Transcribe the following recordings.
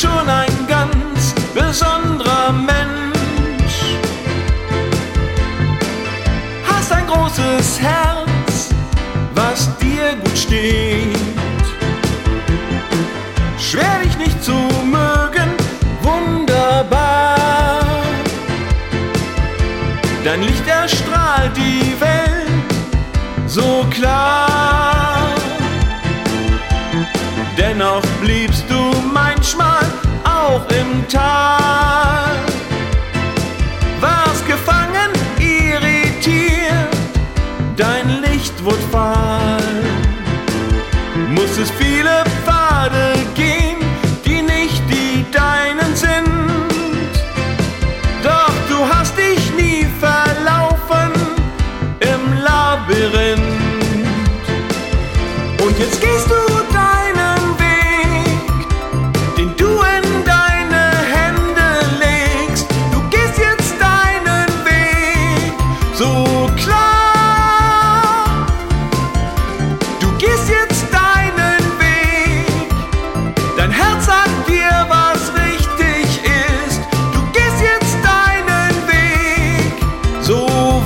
schon ein ganz besonderer Mensch. Hast ein großes Herz, was dir gut steht. Großes, viele Feinde.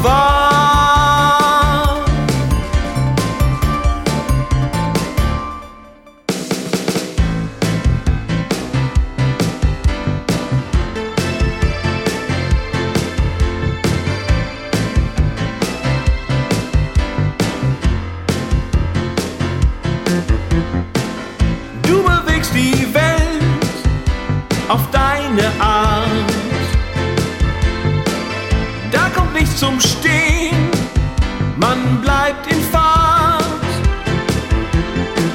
Bye. man bleibt in Fahrt.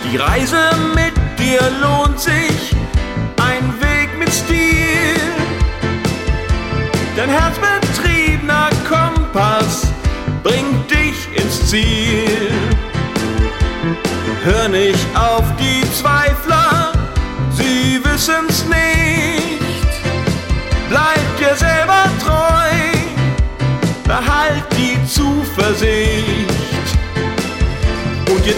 Die Reise mit dir lohnt sich, ein Weg mit Stil. Dein herzbetriebener Kompass bringt dich ins Ziel. Hör nicht auf die budzie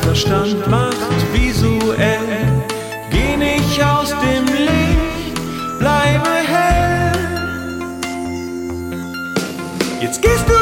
Verstand macht visuell. Geh nicht aus dem Licht, bleibe hell. Jetzt gehst du.